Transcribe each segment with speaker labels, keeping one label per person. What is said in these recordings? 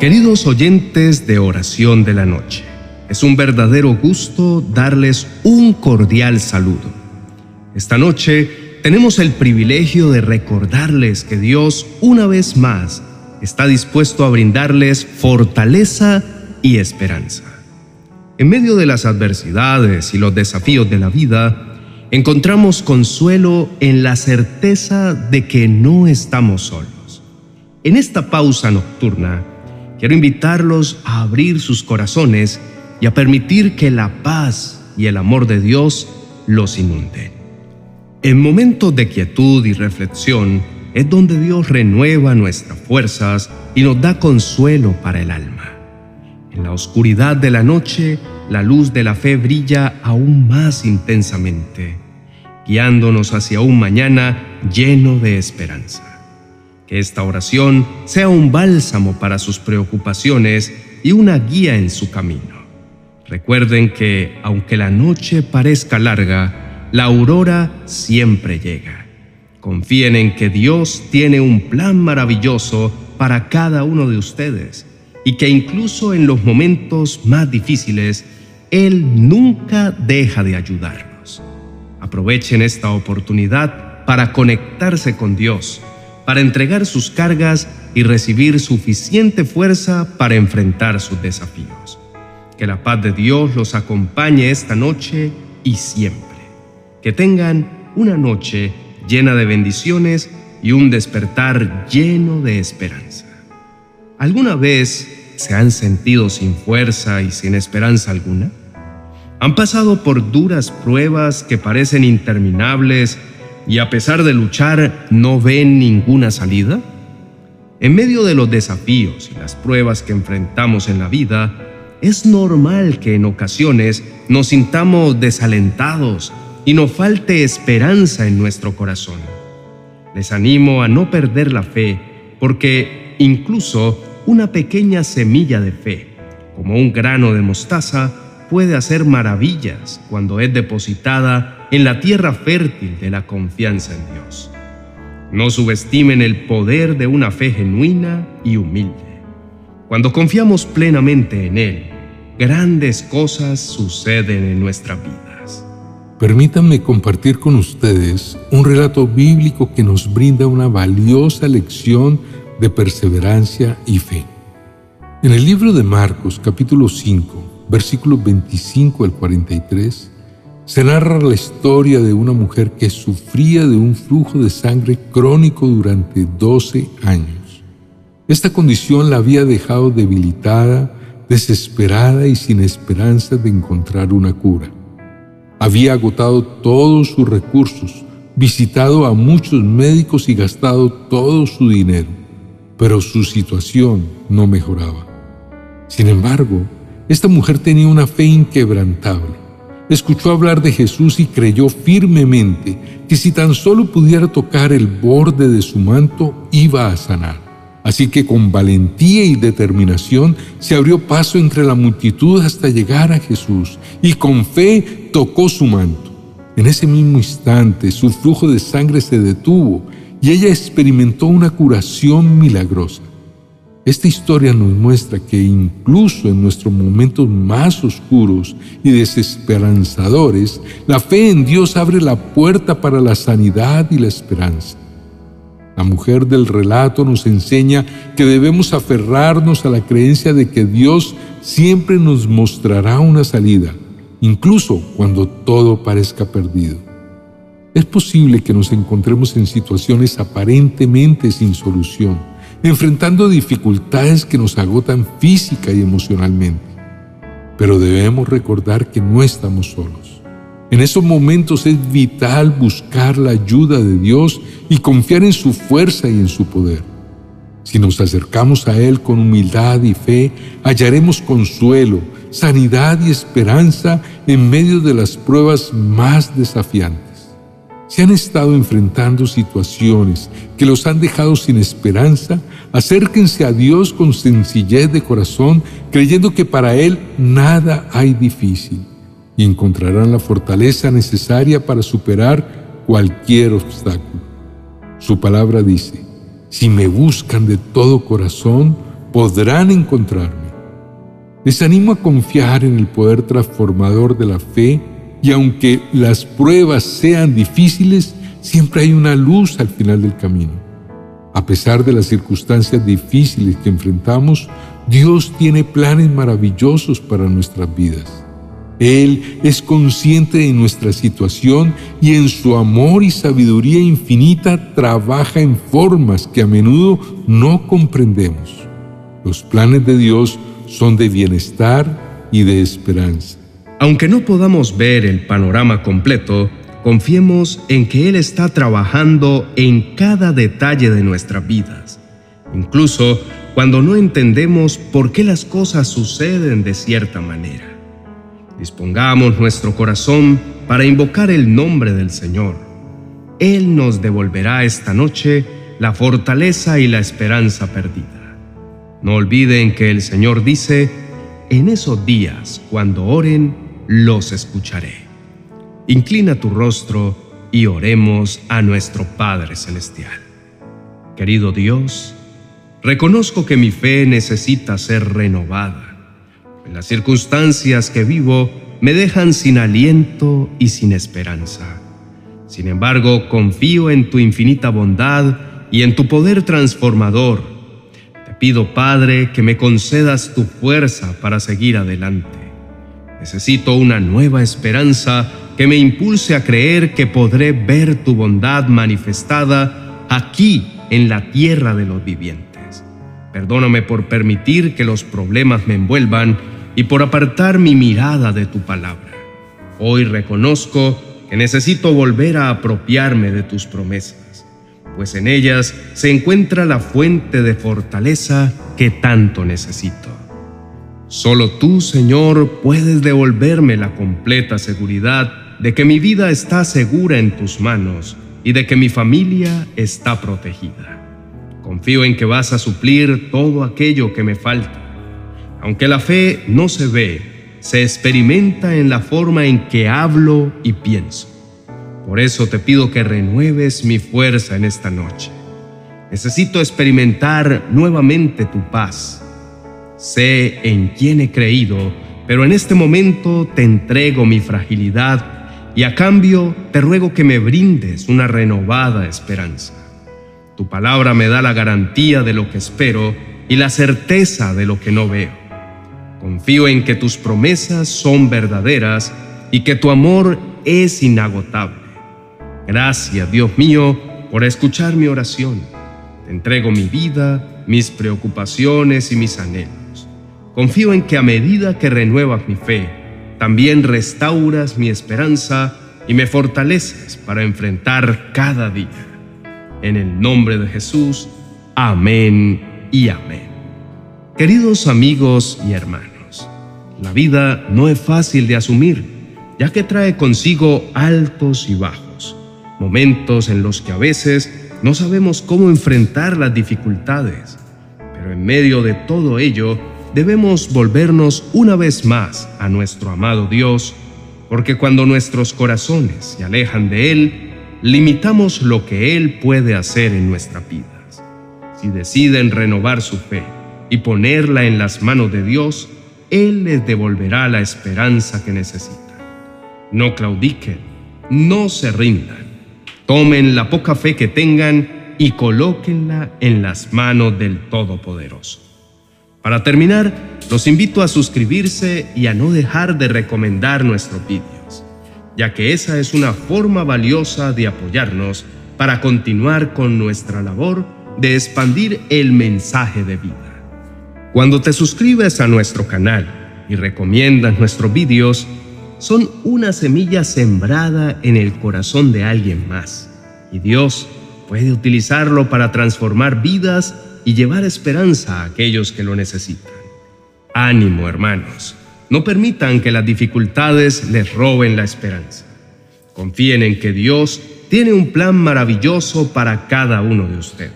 Speaker 1: Queridos oyentes de Oración de la Noche, es un verdadero gusto darles un cordial saludo. Esta noche tenemos el privilegio de recordarles que Dios una vez más está dispuesto a brindarles fortaleza y esperanza. En medio de las adversidades y los desafíos de la vida, encontramos consuelo en la certeza de que no estamos solos. En esta pausa nocturna, quiero invitarlos a abrir sus corazones y a permitir que la paz y el amor de Dios los inunden. En momentos de quietud y reflexión es donde Dios renueva nuestras fuerzas y nos da consuelo para el alma. En la oscuridad de la noche, la luz de la fe brilla aún más intensamente, guiándonos hacia un mañana lleno de esperanza. Que esta oración sea un bálsamo para sus preocupaciones y una guía en su camino. Recuerden que, aunque la noche parezca larga, la aurora siempre llega. Confíen en que Dios tiene un plan maravilloso para cada uno de ustedes y que incluso en los momentos más difíciles, Él nunca deja de ayudarnos. Aprovechen esta oportunidad para conectarse con Dios para entregar sus cargas y recibir suficiente fuerza para enfrentar sus desafíos. Que la paz de Dios los acompañe esta noche y siempre. Que tengan una noche llena de bendiciones y un despertar lleno de esperanza. ¿Alguna vez se han sentido sin fuerza y sin esperanza alguna? ¿Han pasado por duras pruebas que parecen interminables y a pesar de luchar no ven ninguna salida? En medio de los desafíos y las pruebas que enfrentamos en la vida, es normal que en ocasiones nos sintamos desalentados y nos falte esperanza en nuestro corazón. Les animo a no perder la fe, porque incluso una pequeña semilla de fe, como un grano de mostaza, puede hacer maravillas cuando es depositada en la tierra fértil de la confianza en Dios. No subestimen el poder de una fe genuina y humilde. Cuando confiamos plenamente en Él, grandes cosas suceden en nuestras vidas.
Speaker 2: Permítanme compartir con ustedes un relato bíblico que nos brinda una valiosa lección de perseverancia y fe. En el libro de Marcos capítulo 5, versículos 25 al 43, se narra la historia de una mujer que sufría de un flujo de sangre crónico durante 12 años. Esta condición la había dejado debilitada, desesperada y sin esperanza de encontrar una cura. Había agotado todos sus recursos, visitado a muchos médicos y gastado todo su dinero, pero su situación no mejoraba. Sin embargo, esta mujer tenía una fe inquebrantable escuchó hablar de Jesús y creyó firmemente que si tan solo pudiera tocar el borde de su manto, iba a sanar. Así que con valentía y determinación se abrió paso entre la multitud hasta llegar a Jesús y con fe tocó su manto. En ese mismo instante su flujo de sangre se detuvo y ella experimentó una curación milagrosa. Esta historia nos muestra que incluso en nuestros momentos más oscuros y desesperanzadores, la fe en Dios abre la puerta para la sanidad y la esperanza. La mujer del relato nos enseña que debemos aferrarnos a la creencia de que Dios siempre nos mostrará una salida, incluso cuando todo parezca perdido. Es posible que nos encontremos en situaciones aparentemente sin solución enfrentando dificultades que nos agotan física y emocionalmente. Pero debemos recordar que no estamos solos. En esos momentos es vital buscar la ayuda de Dios y confiar en su fuerza y en su poder. Si nos acercamos a Él con humildad y fe, hallaremos consuelo, sanidad y esperanza en medio de las pruebas más desafiantes. Si han estado enfrentando situaciones que los han dejado sin esperanza, acérquense a Dios con sencillez de corazón, creyendo que para Él nada hay difícil, y encontrarán la fortaleza necesaria para superar cualquier obstáculo. Su palabra dice, si me buscan de todo corazón, podrán encontrarme. Les animo a confiar en el poder transformador de la fe y aunque las pruebas sean difíciles, siempre hay una luz al final del camino. A pesar de las circunstancias difíciles que enfrentamos, Dios tiene planes maravillosos para nuestras vidas. Él es consciente de nuestra situación y en su amor y sabiduría infinita trabaja en formas que a menudo no comprendemos. Los planes de Dios son de bienestar y de esperanza.
Speaker 1: Aunque no podamos ver el panorama completo, confiemos en que Él está trabajando en cada detalle de nuestras vidas, incluso cuando no entendemos por qué las cosas suceden de cierta manera. Dispongamos nuestro corazón para invocar el nombre del Señor. Él nos devolverá esta noche la fortaleza y la esperanza perdida. No olviden que el Señor dice, en esos días, cuando oren, los escucharé. Inclina tu rostro y oremos a nuestro Padre Celestial. Querido Dios, reconozco que mi fe necesita ser renovada las circunstancias que vivo me dejan sin aliento y sin esperanza. Sin embargo, confío en tu infinita bondad y en tu poder transformador. Te pido, Padre, que me concedas tu fuerza para seguir adelante. Necesito una nueva esperanza que me impulse a creer que podré ver tu bondad manifestada aquí en la tierra de los vivientes. Perdóname por permitir que los problemas me envuelvan y por apartar mi mirada de tu palabra. Hoy reconozco que necesito volver a apropiarme de tus promesas, pues en ellas se encuentra la fuente de fortaleza que tanto necesito. Solo tú, Señor, puedes devolverme la completa seguridad de que mi vida está segura en tus manos y de que mi familia está protegida. Confío en que vas a suplir todo aquello que me falta aunque la fe no se ve, se experimenta en la forma en que hablo y pienso. Por eso te pido que renueves mi fuerza en esta noche. Necesito experimentar nuevamente tu paz. Sé en quién he creído, pero en este momento te entrego mi fragilidad y a cambio te ruego que me brindes una renovada esperanza. Tu palabra me da la garantía de lo que espero y la certeza de lo que no veo. Confío en que tus promesas son verdaderas y que tu amor es inagotable. Gracias, Dios mío, por escuchar mi oración. Te entrego mi vida, mis preocupaciones y mis anhelos. Confío en que a medida que renuevas mi fe, también restauras mi esperanza y me fortaleces para enfrentar cada día. En el nombre de Jesús, amén y amén. Queridos amigos y hermanos, la vida no es fácil de asumir, ya que trae consigo altos y bajos, momentos en los que a veces no sabemos cómo enfrentar las dificultades, pero en medio de todo ello debemos volvernos una vez más a nuestro amado Dios, porque cuando nuestros corazones se alejan de Él, limitamos lo que Él puede hacer en nuestras vidas. Si deciden renovar su fe, y ponerla en las manos de Dios, Él les devolverá la esperanza que necesitan. No claudiquen, no se rindan, tomen la poca fe que tengan y colóquenla en las manos del Todopoderoso. Para terminar, los invito a suscribirse y a no dejar de recomendar nuestros vídeos, ya que esa es una forma valiosa de apoyarnos para continuar con nuestra labor de expandir el mensaje de vida. Cuando te suscribes a nuestro canal y recomiendas nuestros vídeos, son una semilla sembrada en el corazón de alguien más. Y Dios puede utilizarlo para transformar vidas y llevar esperanza a aquellos que lo necesitan. Ánimo, hermanos. No permitan que las dificultades les roben la esperanza. Confíen en que Dios tiene un plan maravilloso para cada uno de ustedes.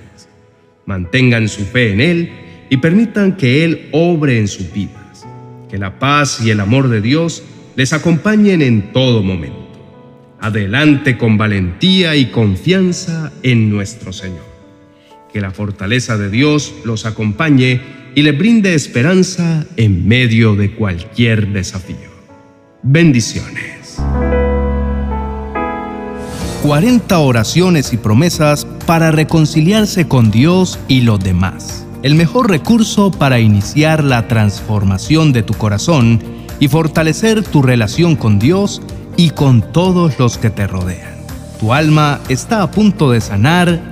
Speaker 1: Mantengan su fe en Él y permitan que Él obre en sus vidas. Que la paz y el amor de Dios les acompañen en todo momento. Adelante con valentía y confianza en nuestro Señor. Que la fortaleza de Dios los acompañe
Speaker 3: y le brinde esperanza en medio de cualquier desafío. Bendiciones.
Speaker 1: 40 oraciones y promesas para reconciliarse con Dios y los demás. El mejor recurso para iniciar la transformación de tu corazón y fortalecer tu relación con Dios y con todos los que te rodean. Tu alma está a punto de sanar